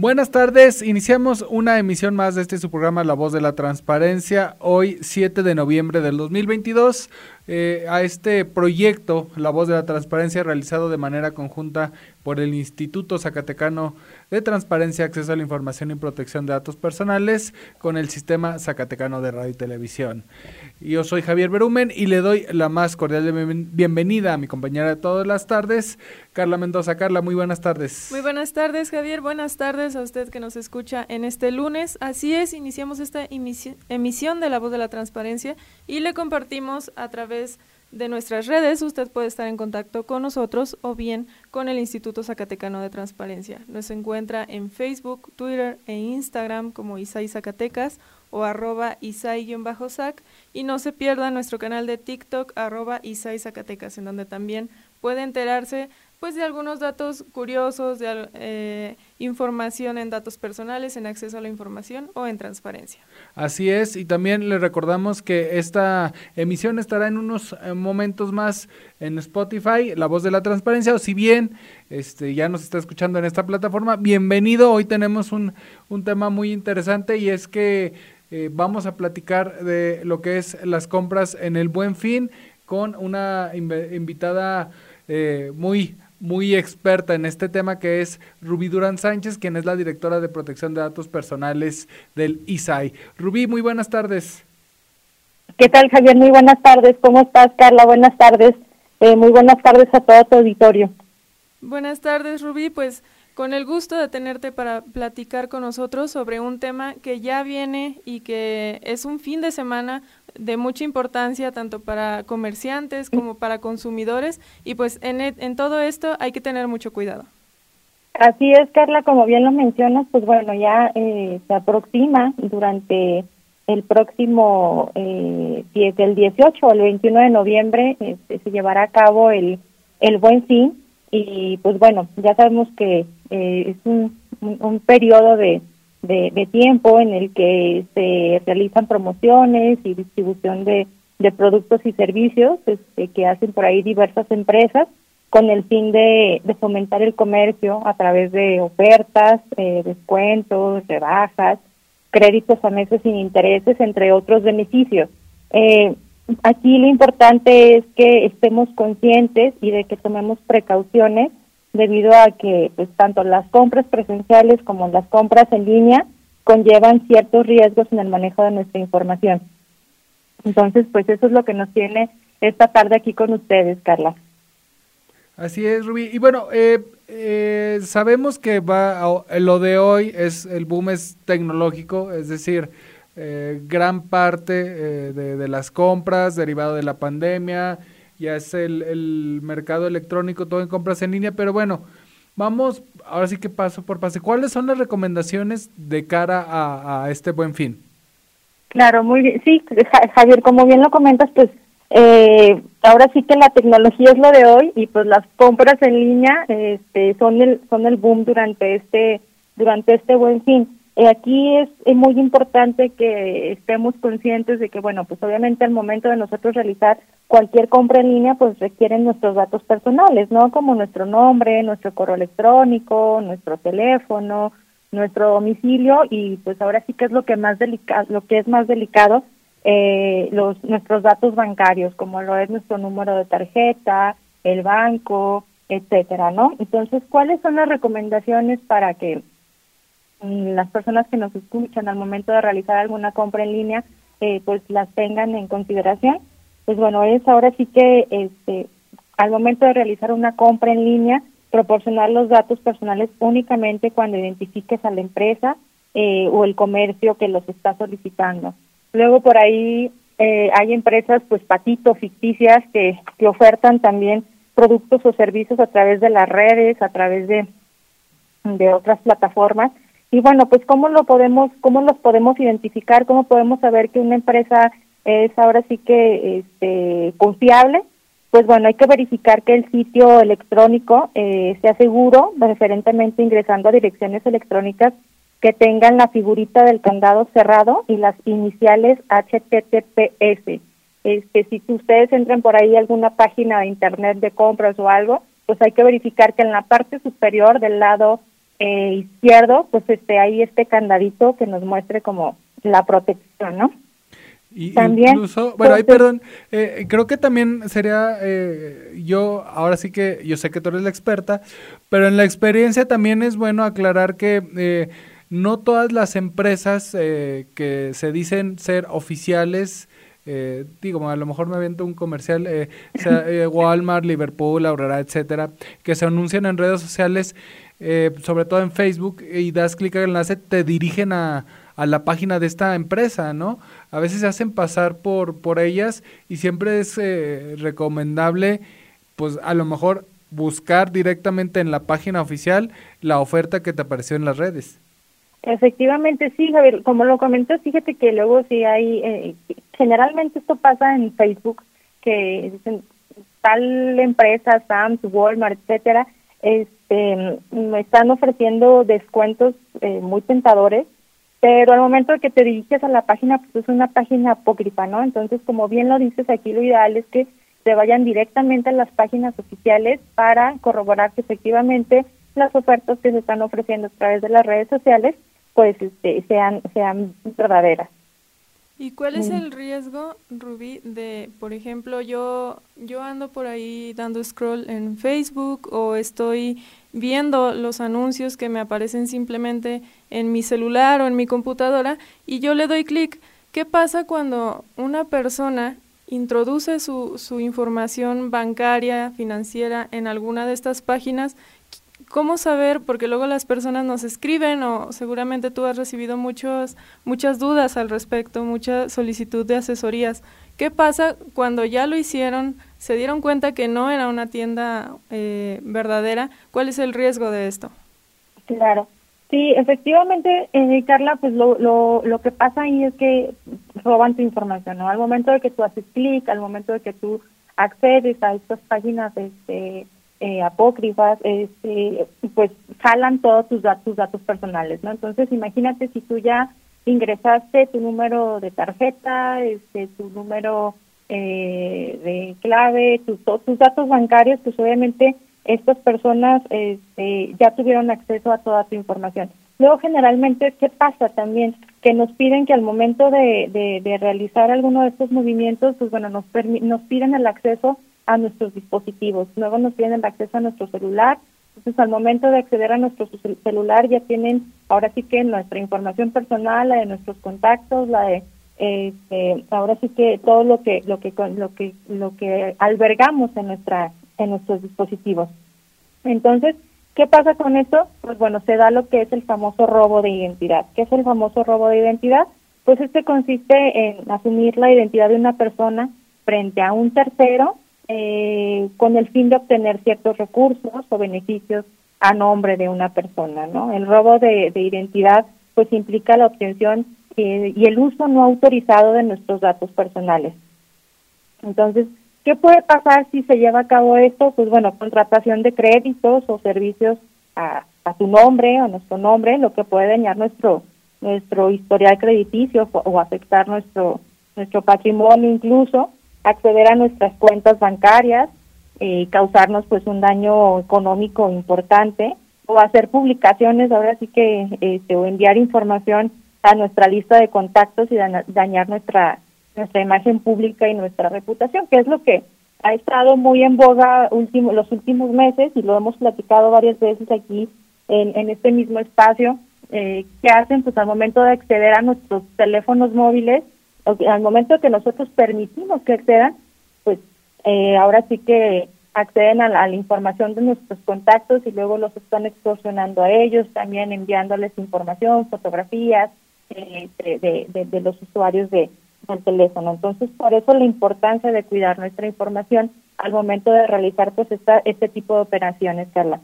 Buenas tardes, iniciamos una emisión más de este su programa La Voz de la Transparencia, hoy 7 de noviembre del 2022, eh, a este proyecto La Voz de la Transparencia realizado de manera conjunta por el Instituto Zacatecano de Transparencia, Acceso a la Información y Protección de Datos Personales con el Sistema Zacatecano de Radio y Televisión. Yo soy Javier Berumen y le doy la más cordial bienvenida a mi compañera de todas las tardes, Carla Mendoza. Carla, muy buenas tardes. Muy buenas tardes, Javier. Buenas tardes a usted que nos escucha en este lunes. Así es, iniciamos esta emisión de La Voz de la Transparencia y le compartimos a través de nuestras redes. Usted puede estar en contacto con nosotros o bien con el Instituto Zacatecano de Transparencia. Nos encuentra en Facebook, Twitter e Instagram como Isai Zacatecas o arroba Isai-Sac y no se pierda nuestro canal de TikTok arroba Isai Zacatecas en donde también puede enterarse pues de algunos datos curiosos, de eh, información en datos personales, en acceso a la información o en transparencia. Así es, y también le recordamos que esta emisión estará en unos eh, momentos más en Spotify, La Voz de la Transparencia, o si bien este, ya nos está escuchando en esta plataforma, bienvenido, hoy tenemos un, un tema muy interesante y es que eh, vamos a platicar de lo que es las compras en el Buen Fin con una invitada eh, muy muy experta en este tema que es Rubí Durán Sánchez, quien es la directora de protección de datos personales del ISAI. Rubí, muy buenas tardes. ¿Qué tal, Javier? Muy buenas tardes. ¿Cómo estás, Carla? Buenas tardes. Eh, muy buenas tardes a todo tu auditorio. Buenas tardes, Rubí. Pues con el gusto de tenerte para platicar con nosotros sobre un tema que ya viene y que es un fin de semana de mucha importancia tanto para comerciantes como para consumidores. Y pues en, e, en todo esto hay que tener mucho cuidado. Así es, Carla, como bien lo mencionas, pues bueno, ya eh, se aproxima durante el próximo, eh, el 18 o el 21 de noviembre, este, se llevará a cabo el, el Buen Fin. Y pues bueno, ya sabemos que eh, es un, un, periodo de, de, tiempo en el que se realizan promociones y distribución de, de productos y servicios este, que hacen por ahí diversas empresas con el fin de, de fomentar el comercio a través de ofertas, eh, descuentos, rebajas, créditos a meses sin intereses, entre otros beneficios. Eh, aquí lo importante es que estemos conscientes y de que tomemos precauciones debido a que pues tanto las compras presenciales como las compras en línea conllevan ciertos riesgos en el manejo de nuestra información. Entonces, pues eso es lo que nos tiene esta tarde aquí con ustedes, Carla. Así es, Rubí. Y bueno, eh, eh, sabemos que va lo de hoy es el boom es tecnológico, es decir, eh, gran parte de, de, las compras derivado de la pandemia, ya es el, el mercado electrónico, todo en compras en línea, pero bueno, vamos, ahora sí que paso por paso. ¿Cuáles son las recomendaciones de cara a, a este buen fin? Claro, muy bien. Sí, Javier, como bien lo comentas, pues eh, ahora sí que la tecnología es lo de hoy y pues las compras en línea este, son el son el boom durante este durante este buen fin. Eh, aquí es, muy importante que estemos conscientes de que, bueno, pues obviamente al momento de nosotros realizar cualquier compra en línea, pues requieren nuestros datos personales, ¿no? Como nuestro nombre, nuestro correo electrónico, nuestro teléfono, nuestro domicilio y pues ahora sí que es lo que más delicado, lo que es más delicado, eh, los nuestros datos bancarios, como lo es nuestro número de tarjeta, el banco, etcétera, ¿no? Entonces, ¿cuáles son las recomendaciones para que las personas que nos escuchan al momento de realizar alguna compra en línea, eh, pues las tengan en consideración. Pues bueno, es ahora sí que este, al momento de realizar una compra en línea, proporcionar los datos personales únicamente cuando identifiques a la empresa eh, o el comercio que los está solicitando. Luego por ahí eh, hay empresas pues patito ficticias que, que ofertan también productos o servicios a través de las redes, a través de, de otras plataformas. Y bueno, pues cómo lo podemos, cómo los podemos identificar, cómo podemos saber que una empresa es ahora sí que este, confiable. Pues bueno, hay que verificar que el sitio electrónico eh, sea seguro, referentemente ingresando a direcciones electrónicas que tengan la figurita del candado cerrado y las iniciales HTTPS. Este, si ustedes entran por ahí a alguna página de internet de compras o algo, pues hay que verificar que en la parte superior del lado eh, izquierdo, pues este, hay este candadito que nos muestre como la protección, ¿no? Y también, incluso, bueno, ahí perdón, eh, creo que también sería, eh, yo, ahora sí que, yo sé que tú eres la experta, pero en la experiencia también es bueno aclarar que eh, no todas las empresas que se dicen ser oficiales, digo, a lo mejor me avento un comercial, Walmart, Liverpool, Aurora, etcétera, que se anuncian en redes sociales, sobre todo en Facebook, y das clic al enlace, te dirigen a a la página de esta empresa, ¿no? A veces se hacen pasar por, por ellas y siempre es eh, recomendable, pues a lo mejor buscar directamente en la página oficial la oferta que te apareció en las redes. Efectivamente, sí, Javier, como lo comentas, fíjate que luego sí hay, eh, generalmente esto pasa en Facebook, que dicen tal empresa, Sam's, Walmart, etcétera, este, me están ofreciendo descuentos eh, muy tentadores pero al momento de que te diriges a la página, pues es una página apócrifa, ¿no? Entonces, como bien lo dices aquí, lo ideal es que se vayan directamente a las páginas oficiales para corroborar que efectivamente las ofertas que se están ofreciendo a través de las redes sociales, pues este, sean, sean verdaderas. ¿Y cuál es el riesgo, Rubí, de, por ejemplo, yo, yo ando por ahí dando scroll en Facebook o estoy viendo los anuncios que me aparecen simplemente en mi celular o en mi computadora y yo le doy clic? ¿Qué pasa cuando una persona introduce su, su información bancaria, financiera en alguna de estas páginas ¿Cómo saber? Porque luego las personas nos escriben o seguramente tú has recibido muchos, muchas dudas al respecto, mucha solicitud de asesorías. ¿Qué pasa cuando ya lo hicieron, se dieron cuenta que no era una tienda eh, verdadera? ¿Cuál es el riesgo de esto? Claro. Sí, efectivamente, eh, Carla, pues lo, lo, lo que pasa ahí es que roban tu información, ¿no? Al momento de que tú haces clic, al momento de que tú accedes a estas páginas este, eh, apócrifas, este, pues jalan todos tus datos, datos personales, ¿no? Entonces, imagínate si tú ya ingresaste tu número de tarjeta, este, tu número eh, de clave, tus tus datos bancarios, pues obviamente estas personas este, ya tuvieron acceso a toda tu información. Luego, generalmente, ¿qué pasa también? Que nos piden que al momento de, de, de realizar alguno de estos movimientos, pues bueno, nos, nos piden el acceso a nuestros dispositivos. Luego nos tienen acceso a nuestro celular. Entonces, al momento de acceder a nuestro celular, ya tienen ahora sí que nuestra información personal, la de nuestros contactos, la de este, ahora sí que todo lo que lo que lo que lo que albergamos en nuestra en nuestros dispositivos. Entonces, ¿qué pasa con esto? Pues bueno, se da lo que es el famoso robo de identidad. ¿Qué es el famoso robo de identidad? Pues este consiste en asumir la identidad de una persona frente a un tercero eh, con el fin de obtener ciertos recursos o beneficios a nombre de una persona, ¿no? El robo de, identidad pues implica la obtención eh, y el uso no autorizado de nuestros datos personales. Entonces, ¿qué puede pasar si se lleva a cabo esto? Pues bueno, contratación de créditos o servicios a, a tu nombre o nuestro nombre, lo que puede dañar nuestro nuestro historial crediticio o afectar nuestro nuestro patrimonio incluso acceder a nuestras cuentas bancarias, y eh, causarnos pues un daño económico importante o hacer publicaciones, ahora sí que este, o enviar información a nuestra lista de contactos y dañar nuestra nuestra imagen pública y nuestra reputación, que es lo que ha estado muy en boga último, los últimos meses y lo hemos platicado varias veces aquí en, en este mismo espacio, eh, que hacen pues al momento de acceder a nuestros teléfonos móviles al momento que nosotros permitimos que accedan, pues eh, ahora sí que acceden a la, información de nuestros contactos y luego los están extorsionando a ellos, también enviándoles información, fotografías eh, de, de, los usuarios de, del teléfono. Entonces, por eso la importancia de cuidar nuestra información al momento de realizar pues esta, este tipo de operaciones, Carla.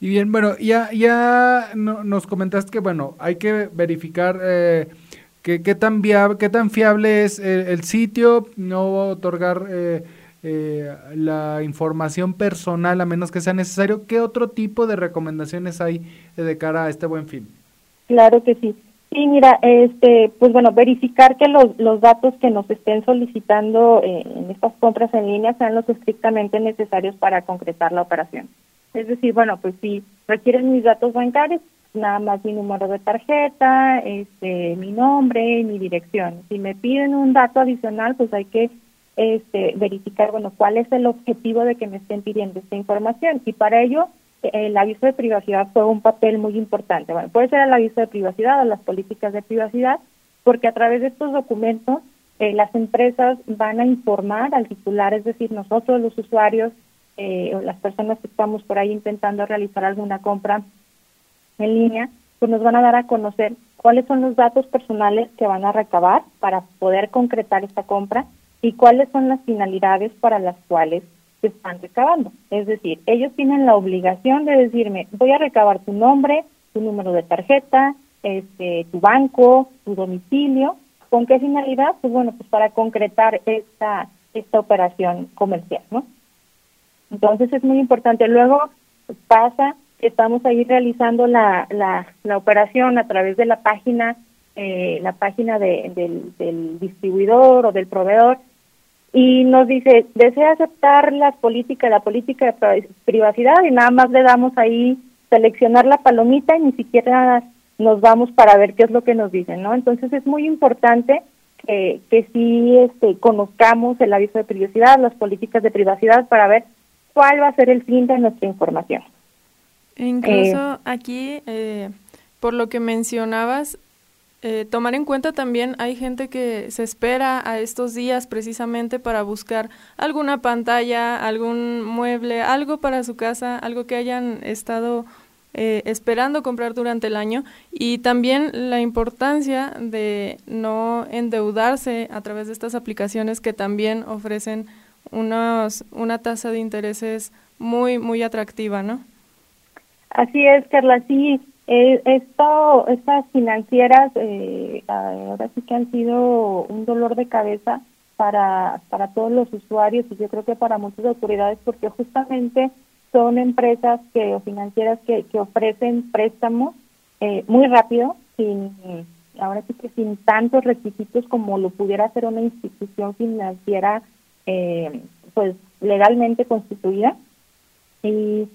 Y bien, bueno, ya, ya nos comentaste que, bueno, hay que verificar eh, qué, tan viable, qué tan fiable es el, sitio, no otorgar eh, eh, la información personal a menos que sea necesario. ¿Qué otro tipo de recomendaciones hay de cara a este buen fin? Claro que sí. Sí, mira, este, pues bueno, verificar que los, los datos que nos estén solicitando en estas compras en línea sean los estrictamente necesarios para concretar la operación. Es decir, bueno, pues si requieren mis datos bancarios, nada más mi número de tarjeta, este, mi nombre y mi dirección. Si me piden un dato adicional, pues hay que este, verificar, bueno, cuál es el objetivo de que me estén pidiendo esta información. Y para ello, el aviso de privacidad juega un papel muy importante. Bueno, puede ser el aviso de privacidad o las políticas de privacidad, porque a través de estos documentos eh, las empresas van a informar al titular, es decir, nosotros los usuarios, eh, las personas que estamos por ahí intentando realizar alguna compra en línea, pues nos van a dar a conocer cuáles son los datos personales que van a recabar para poder concretar esta compra y cuáles son las finalidades para las cuales se están recabando. Es decir, ellos tienen la obligación de decirme, voy a recabar tu nombre, tu número de tarjeta, este, tu banco, tu domicilio. ¿Con qué finalidad? Pues bueno, pues para concretar esta, esta operación comercial, ¿no? Entonces es muy importante. Luego pasa que estamos ahí realizando la, la, la operación a través de la página, eh, la página de, del, distribuidor o del proveedor y nos dice, desea aceptar las políticas, la política de privacidad y nada más le damos ahí seleccionar la palomita y ni siquiera nos vamos para ver qué es lo que nos dicen, ¿no? Entonces es muy importante que, que sí este, conozcamos el aviso de privacidad, las políticas de privacidad para ver cuál va a ser el fin de nuestra información. Incluso eh, aquí, eh, por lo que mencionabas, eh, tomar en cuenta también hay gente que se espera a estos días precisamente para buscar alguna pantalla, algún mueble, algo para su casa, algo que hayan estado esperando comprar durante el año y también la importancia de no endeudarse a través de estas aplicaciones que también ofrecen unos, una tasa de intereses muy, muy atractiva, ¿no? Así es, Carla, sí. Eh, esto, estas financieras eh, ahora sí que han sido un dolor de cabeza para, para todos los usuarios y yo creo que para muchas autoridades porque justamente son empresas que o financieras que, que ofrecen préstamos eh, muy rápido sin ahora sí que sin tantos requisitos como lo pudiera hacer una institución financiera eh, pues legalmente constituida y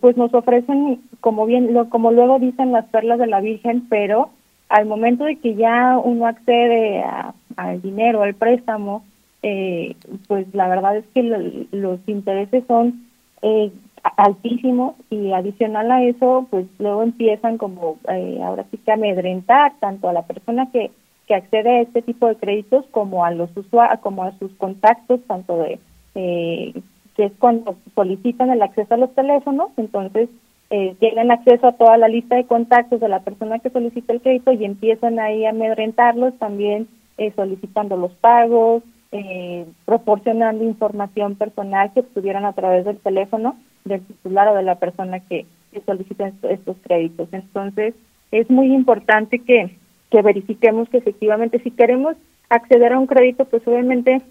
pues nos ofrecen como bien lo, como luego dicen las perlas de la Virgen pero al momento de que ya uno accede al dinero al préstamo eh, pues la verdad es que los intereses son eh, altísimos y adicional a eso pues luego empiezan como eh, ahora sí que amedrentar tanto a la persona que que accede a este tipo de créditos como a los como a sus contactos, tanto de eh, que es cuando solicitan el acceso a los teléfonos, entonces eh, tienen acceso a toda la lista de contactos de la persona que solicita el crédito y empiezan ahí a amedrentarlos, también eh, solicitando los pagos, eh, proporcionando información personal que obtuvieran a través del teléfono del titular o de la persona que, que solicita estos créditos. Entonces, es muy importante que que verifiquemos que efectivamente si queremos acceder a un crédito, pues obviamente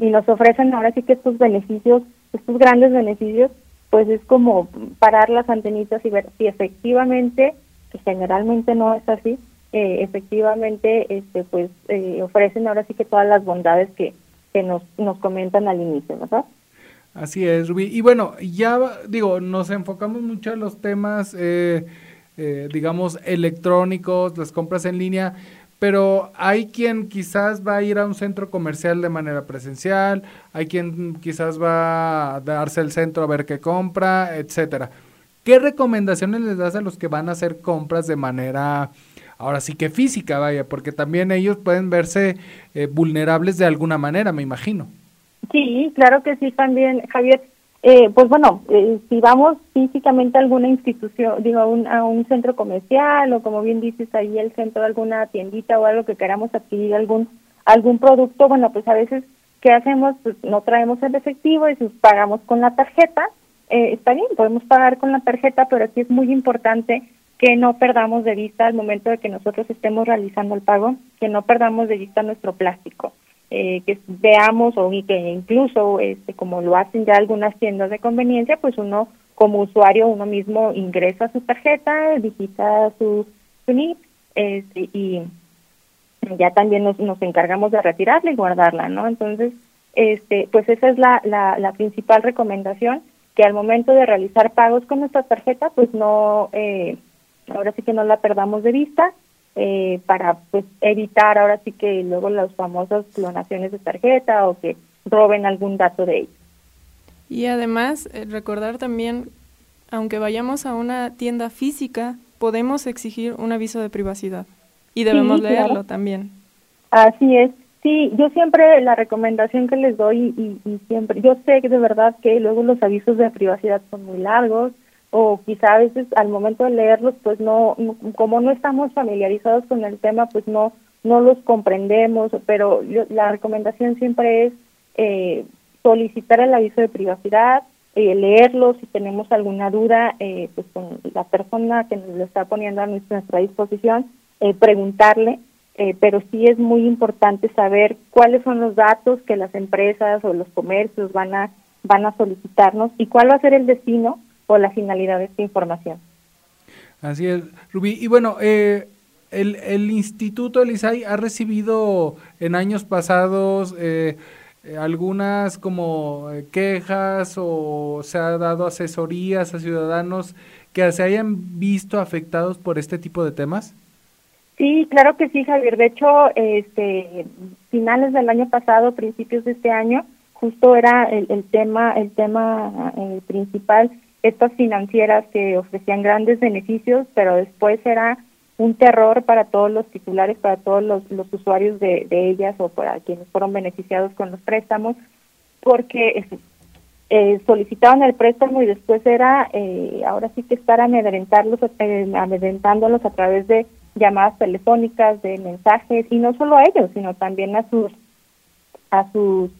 y nos ofrecen ahora sí que estos beneficios, estos grandes beneficios, pues es como parar las antenitas y ver si efectivamente, que generalmente no es así, eh, efectivamente este pues eh, ofrecen ahora sí que todas las bondades que, que nos, nos comentan al inicio, ¿verdad? Así es, Rubí. Y bueno, ya digo, nos enfocamos mucho en los temas eh, eh, digamos, electrónicos, las compras en línea, pero hay quien quizás va a ir a un centro comercial de manera presencial, hay quien quizás va a darse el centro a ver qué compra, etcétera. ¿Qué recomendaciones les das a los que van a hacer compras de manera, ahora sí que física, vaya, porque también ellos pueden verse eh, vulnerables de alguna manera, me imagino? Sí, claro que sí, también, Javier. Eh, pues bueno, eh, si vamos físicamente a alguna institución, digo, a un, a un centro comercial o como bien dices ahí el centro de alguna tiendita o algo que queramos adquirir algún algún producto, bueno, pues a veces ¿qué hacemos? Pues no traemos el efectivo y si pagamos con la tarjeta, eh, está bien, podemos pagar con la tarjeta, pero aquí es muy importante que no perdamos de vista al momento de que nosotros estemos realizando el pago, que no perdamos de vista nuestro plástico, eh, que veamos o que incluso, este, como lo hacen ya algunas tiendas de conveniencia, pues uno como usuario, uno mismo ingresa su tarjeta, visita su, su NIP este, y ya también nos, nos encargamos de retirarla y guardarla, ¿no? Entonces, este, pues esa es la, la, la principal recomendación, que al momento de realizar pagos con nuestra tarjeta, pues no... Eh, ahora sí que no la perdamos de vista eh, para pues evitar ahora sí que luego las famosas clonaciones de tarjeta o que roben algún dato de ella. Y además eh, recordar también, aunque vayamos a una tienda física, podemos exigir un aviso de privacidad y debemos leerlo también. Así es. Sí, yo siempre la recomendación que les doy y, y, siempre, yo sé que de verdad que luego los avisos de privacidad son muy largos, o quizá a veces al momento de leerlos pues no, como no estamos familiarizados con el tema pues no no los comprendemos pero la recomendación siempre es eh, solicitar el aviso de privacidad eh, leerlo si tenemos alguna duda eh, pues con la persona que nos lo está poniendo a nuestra, disposición eh, preguntarle eh, pero sí es muy importante saber cuáles son los datos que las empresas o los comercios van a van a solicitarnos y cuál va a ser el destino o la finalidad de esta información. Así es, Rubí. Y bueno, eh, el, el Instituto Elisay ha recibido en años pasados eh, algunas como eh, quejas o se ha dado asesorías a ciudadanos que se hayan visto afectados por este tipo de temas. Sí, claro que sí, Javier. De hecho, este, finales del año pasado, principios de este año, justo era el, el tema, el tema eh, principal estas financieras que ofrecían grandes beneficios, pero después era un terror para todos los titulares, para todos los, usuarios de, de, ellas o para quienes fueron beneficiados con los préstamos, porque eh, solicitaban el préstamo y después era, eh, ahora sí que estar amedrentarlos, eh, amedrentándolos a través de llamadas telefónicas, de mensajes, y no solo a ellos, sino también a sus, a sus,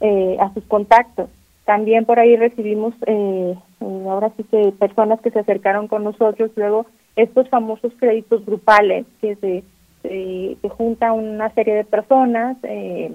eh, a sus contactos. También por ahí recibimos eh, ahora sí que personas que se acercaron con nosotros, luego estos famosos créditos grupales que se, se, junta una serie de personas eh,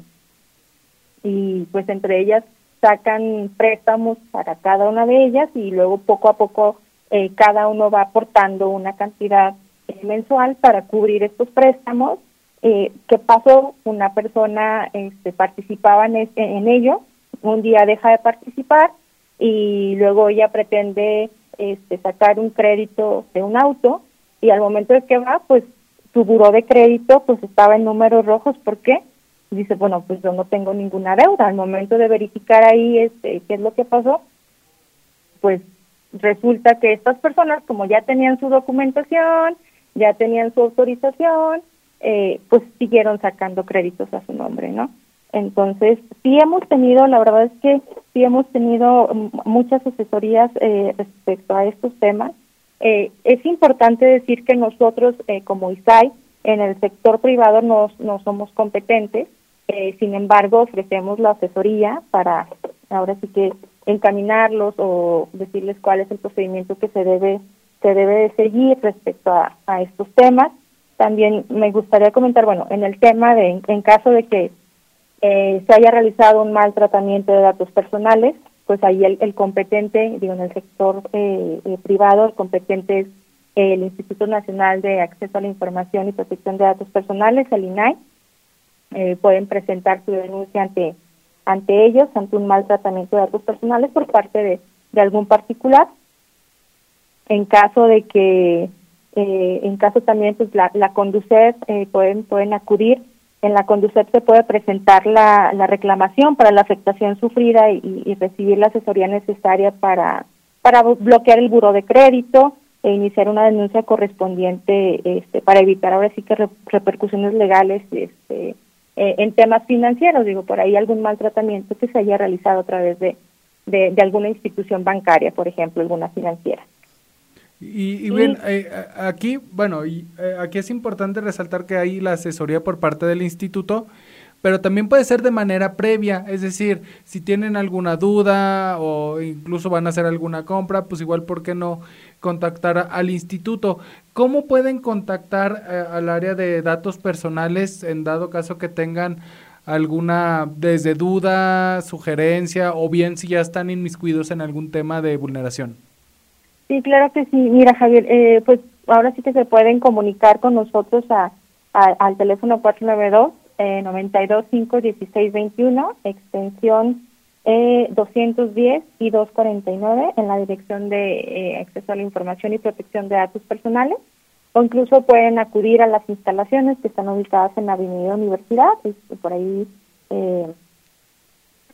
y pues entre ellas sacan préstamos para cada una de ellas y luego poco a poco eh, cada uno va aportando una cantidad eh, mensual para cubrir estos préstamos. Eh, ¿Qué pasó? Una persona este, participaba en, en ello, un día deja de participar y luego ella pretende este, sacar un crédito de un auto y al momento de que va, pues su buró de crédito pues estaba en números rojos, ¿por qué? Dice, bueno, pues yo no tengo ninguna deuda. Al momento de verificar ahí este, qué es lo que pasó, pues resulta que estas personas, como ya tenían su documentación, ya tenían su autorización, eh, pues siguieron sacando créditos a su nombre, ¿no? Entonces, sí hemos tenido, la verdad es que sí hemos tenido muchas asesorías eh, respecto a estos temas. Eh, es importante decir que nosotros, eh, como ISAI, en el sector privado no, no somos competentes, eh, sin embargo, ofrecemos la asesoría para ahora sí que encaminarlos o decirles cuál es el procedimiento que se debe se debe de seguir respecto a, a estos temas. También me gustaría comentar, bueno, en el tema de en caso de que eh, se haya realizado un mal tratamiento de datos personales, pues ahí el, el competente, digo, en el sector eh, eh, privado, el competente es el Instituto Nacional de Acceso a la Información y Protección de Datos Personales, el INAI. Eh, pueden presentar su denuncia ante ante ellos, ante un mal tratamiento de datos personales por parte de, de algún particular. En caso de que, eh, en caso también, pues la, la Conducef pueden, pueden acudir en la Conducet se puede presentar la, la reclamación para la afectación sufrida y, y, recibir la asesoría necesaria para, para bloquear el buro de crédito e iniciar una denuncia correspondiente este, para evitar ahora sí que re, repercusiones legales este, eh, en temas financieros, digo, por ahí algún maltratamiento que se haya realizado a través de, de alguna institución bancaria, por ejemplo, alguna financiera. Y, y bien, eh, aquí, bueno, y, eh, aquí es importante resaltar que hay la asesoría por parte del instituto pero también puede ser de manera previa, es decir, si tienen alguna duda o incluso van a hacer alguna compra, pues igual, ¿por qué no contactar al instituto? ¿Cómo pueden contactar eh, al área de datos personales en dado caso que tengan alguna desde duda, sugerencia o bien si ya están inmiscuidos en algún tema de vulneración? Sí, claro que sí. Mira, Javier, eh, pues ahora sí que se pueden comunicar con nosotros a, al teléfono 492 eh, 92 5 16 21, extensión eh, 210 y 249 en la Dirección de eh, Acceso a la Información y Protección de Datos Personales o incluso pueden acudir a las instalaciones que están ubicadas en la Avenida Universidad, por ahí eh,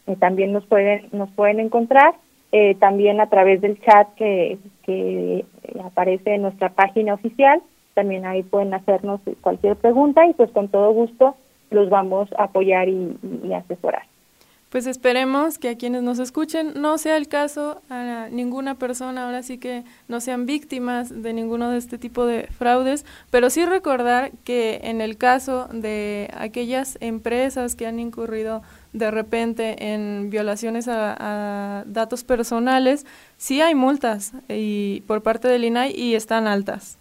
eh, también nos pueden nos pueden encontrar, eh, también a través del chat que, que aparece en nuestra página oficial, también ahí pueden hacernos cualquier pregunta y pues con todo gusto los vamos a apoyar y, y asesorar. Pues esperemos que a quienes nos escuchen no sea el caso a ninguna persona, ahora sí que no sean víctimas de ninguno de este tipo de fraudes, pero sí recordar que en el caso de aquellas empresas que han incurrido de repente en violaciones a, a datos personales, sí hay multas y por parte del INAI y están altas.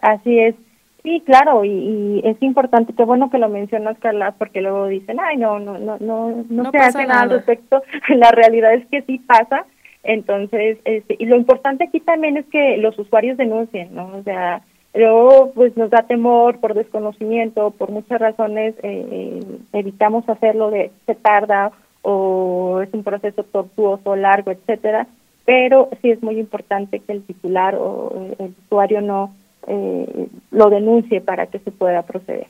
Así es. Sí, claro, y, y, es importante, qué bueno que lo mencionas, Carla, porque luego dicen, ay, no, no, no, no, no, no se hace nada al respecto. La realidad es que sí pasa. Entonces, este, y lo importante aquí también es que los usuarios denuncien, ¿no? O sea, luego pues nos da temor por desconocimiento, por muchas razones eh, evitamos hacerlo de se tarda o es un proceso tortuoso, largo, etcétera, pero sí es muy importante que el titular o el usuario no eh, lo denuncie para que se pueda proceder.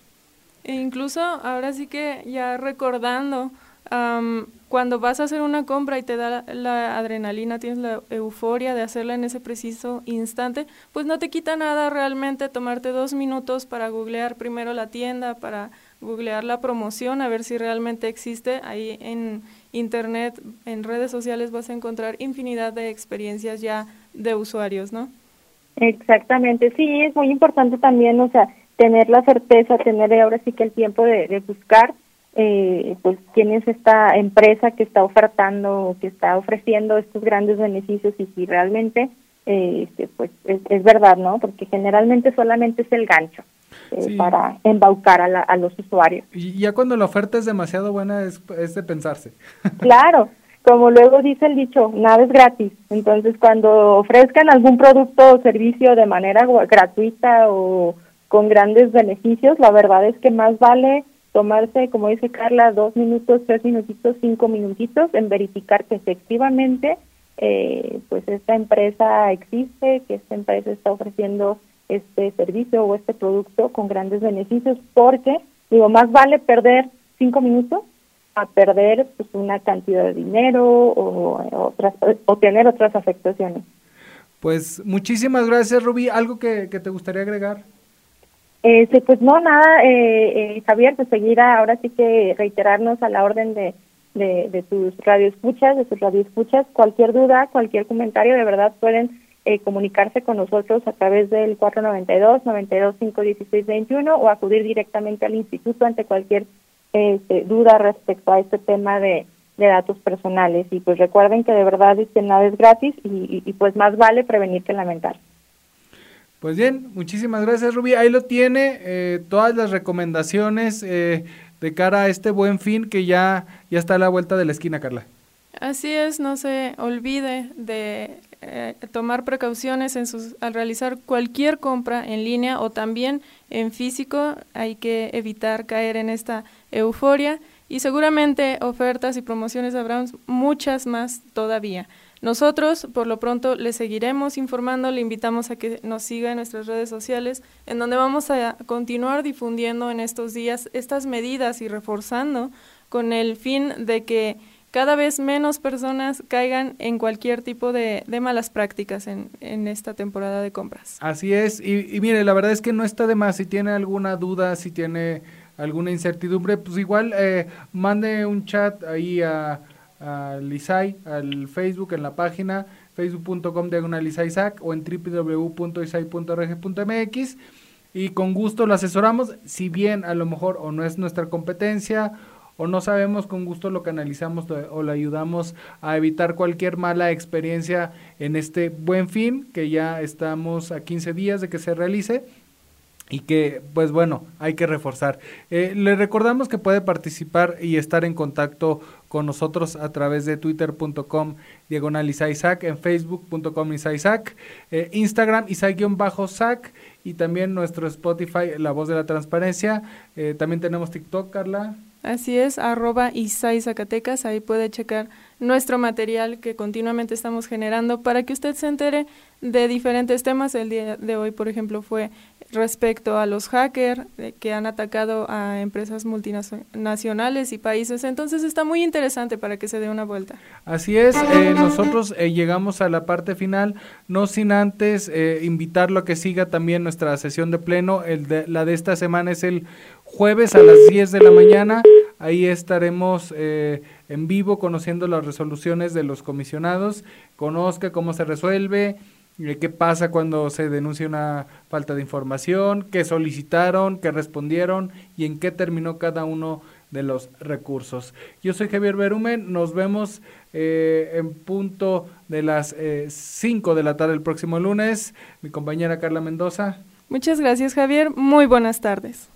E incluso ahora sí que ya recordando, um, cuando vas a hacer una compra y te da la, adrenalina, tienes la euforia de hacerla en ese preciso instante, pues no te quita nada realmente tomarte dos minutos para googlear primero la tienda, para googlear la promoción, a ver si realmente existe. Ahí en internet, en redes sociales vas a encontrar infinidad de experiencias ya de usuarios, ¿no? Exactamente, sí, es muy importante también, o sea, tener la certeza, tener ahora sí que el tiempo de buscar, eh, pues, quién es esta empresa que está ofertando, que está ofreciendo estos grandes beneficios y si realmente, eh, este, pues, es, es, verdad, ¿no? Porque generalmente solamente es el gancho eh, sí. para embaucar a, la, a, los usuarios. Y ya cuando la oferta es demasiado buena, es, es de pensarse. Claro como luego dice el dicho, nada es gratis. Entonces, cuando ofrezcan algún producto o servicio de manera gratuita o con grandes beneficios, la verdad es que más vale tomarse, como dice Carla, dos minutos, tres minutitos, cinco minutitos en verificar que efectivamente eh, pues esta empresa existe, que esta empresa está ofreciendo este servicio o este producto con grandes beneficios, porque digo, más vale perder cinco minutos a perder pues, una cantidad de dinero o, otras, o tener otras afectaciones. Pues muchísimas gracias, Rubí. ¿Algo que, que te gustaría agregar? Sí, pues no, nada, eh, eh, Javier, de seguir ahora sí que reiterarnos a la orden de, de, de tus radioescuchas, de tus radioescuchas, cualquier duda, cualquier comentario, de verdad pueden eh, comunicarse con nosotros a través del 492 92 516 21 o acudir directamente al instituto ante cualquier este, duda respecto a este tema de, de, datos personales. Y pues recuerden que de verdad es nada es gratis y, y, y, pues más vale prevenir que lamentar. Pues bien, muchísimas gracias Rubí. Ahí lo tiene, eh, todas las recomendaciones eh, de cara a este buen fin que ya, ya está a la vuelta de la esquina, Carla. Así es, no se olvide de eh, tomar precauciones en sus, al realizar cualquier compra en línea o también en físico. Hay que evitar caer en esta euforia y seguramente ofertas y promociones habrá muchas más todavía. Nosotros, por lo pronto, le seguiremos informando, le invitamos a que nos siga en nuestras redes sociales, en donde vamos a continuar difundiendo en estos días estas medidas y reforzando con el fin de que cada vez menos personas caigan en cualquier tipo de, malas prácticas en, en, esta temporada de compras. Así es, y, y, mire, la verdad es que no está de más, si tiene alguna duda, si tiene alguna incertidumbre, pues igual eh, mande un chat ahí a, a Lisay, al Facebook, en la página facebook.com diagonal Isaac o en www.isai.rg.mx y con gusto lo asesoramos, si bien a lo mejor o no es nuestra competencia o no sabemos, con gusto lo canalizamos o le ayudamos a evitar cualquier mala experiencia en este buen fin, que ya estamos a 15 días de que se realice y que pues bueno hay que reforzar. Eh, le recordamos que puede participar y estar en contacto con nosotros a través de twitter.com diagonal Isaac, en facebook.com Isaac, eh, Instagram Isaac-Sac y también nuestro Spotify La Voz de la Transparencia. Eh, también tenemos TikTok, Carla. Así es, arroba Isai Zacatecas, ahí puede checar nuestro material que continuamente estamos generando para que usted se entere de diferentes temas. El día de hoy, por ejemplo, fue respecto a los hackers eh, que han atacado a empresas multinacionales y países. Entonces está muy interesante para que se dé una vuelta. Así es, eh, nosotros eh, llegamos a la parte final, no sin antes invitarlo a que siga también nuestra sesión de pleno. El de, la de esta semana es el jueves a las 10 de la mañana. Ahí estaremos en vivo conociendo las resoluciones de los comisionados. Conozca cómo se resuelve qué pasa cuando se denuncia una falta de información, qué solicitaron, qué respondieron y en qué terminó cada uno de los recursos. Yo soy Javier Berumen, nos vemos eh, en punto de las 5 eh, de la tarde el próximo lunes. Mi compañera Carla Mendoza. Muchas gracias Javier, muy buenas tardes.